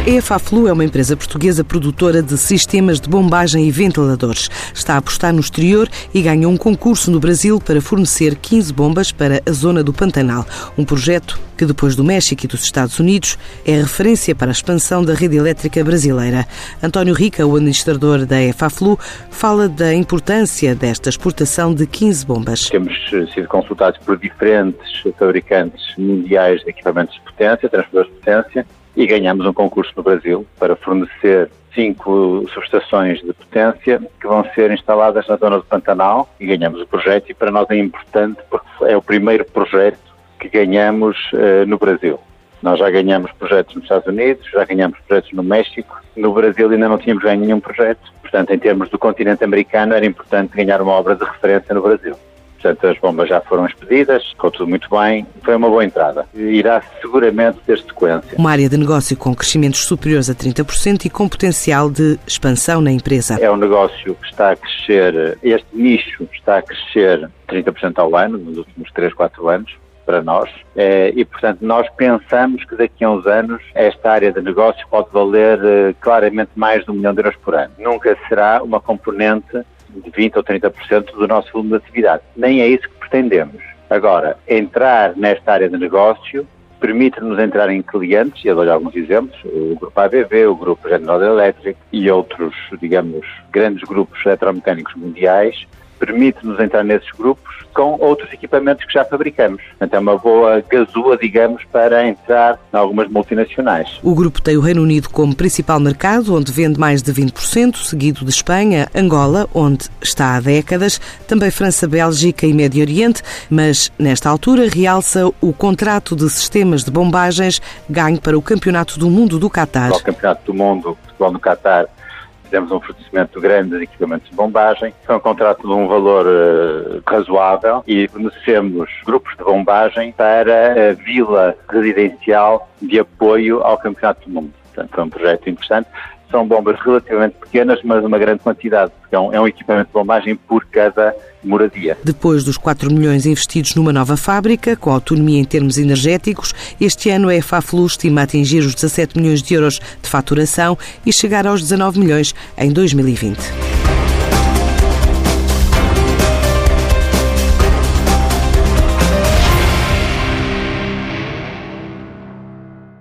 A EFAFLU é uma empresa portuguesa produtora de sistemas de bombagem e ventiladores. Está a apostar no exterior e ganhou um concurso no Brasil para fornecer 15 bombas para a zona do Pantanal. Um projeto que, depois do México e dos Estados Unidos, é referência para a expansão da rede elétrica brasileira. António Rica, o administrador da EFAFLU, fala da importância desta exportação de 15 bombas. Temos eh, sido consultados por diferentes fabricantes mundiais de equipamentos de potência, transformadores de potência, e ganhamos um concurso no Brasil para fornecer cinco subestações de potência que vão ser instaladas na zona do Pantanal e ganhamos o projeto e para nós é importante porque é o primeiro projeto que ganhamos uh, no Brasil. Nós já ganhamos projetos nos Estados Unidos, já ganhamos projetos no México, no Brasil ainda não tínhamos ganho nenhum projeto, portanto em termos do continente americano era importante ganhar uma obra de referência no Brasil. Portanto, as bombas já foram expedidas, ficou tudo muito bem, foi uma boa entrada. Irá seguramente ter sequência. Uma área de negócio com crescimentos superiores a 30% e com potencial de expansão na empresa. É um negócio que está a crescer, este nicho está a crescer 30% ao ano, nos últimos 3, 4 anos para nós é, e, portanto, nós pensamos que daqui a uns anos esta área de negócio pode valer eh, claramente mais de um milhão de euros por ano. Nunca será uma componente de 20% ou 30% do nosso volume de atividade. Nem é isso que pretendemos. Agora, entrar nesta área de negócio permite-nos entrar em clientes, e eu dou alguns exemplos, o Grupo ABB, o Grupo General Electric e outros, digamos, grandes grupos eletromecânicos mundiais, permite-nos entrar nesses grupos com outros equipamentos que já fabricamos. Portanto, é uma boa gazua, digamos, para entrar em algumas multinacionais. O grupo tem o Reino Unido como principal mercado, onde vende mais de 20%, seguido de Espanha, Angola, onde está há décadas, também França, Bélgica e Médio Oriente, mas nesta altura realça o contrato de sistemas de bombagens ganho para o Campeonato do Mundo do Qatar. O Campeonato do Mundo de Futebol no Qatar fizemos um fornecimento grande de equipamentos de bombagem. Foi um contrato de um valor uh, razoável e fornecemos grupos de bombagem para a vila residencial de apoio ao Campeonato do Mundo. Portanto, foi um projeto interessante são bombas relativamente pequenas, mas uma grande quantidade, porque é um, é um equipamento de bombagem por cada moradia. Depois dos 4 milhões investidos numa nova fábrica, com autonomia em termos energéticos, este ano a Faflu estima atingir os 17 milhões de euros de faturação e chegar aos 19 milhões em 2020.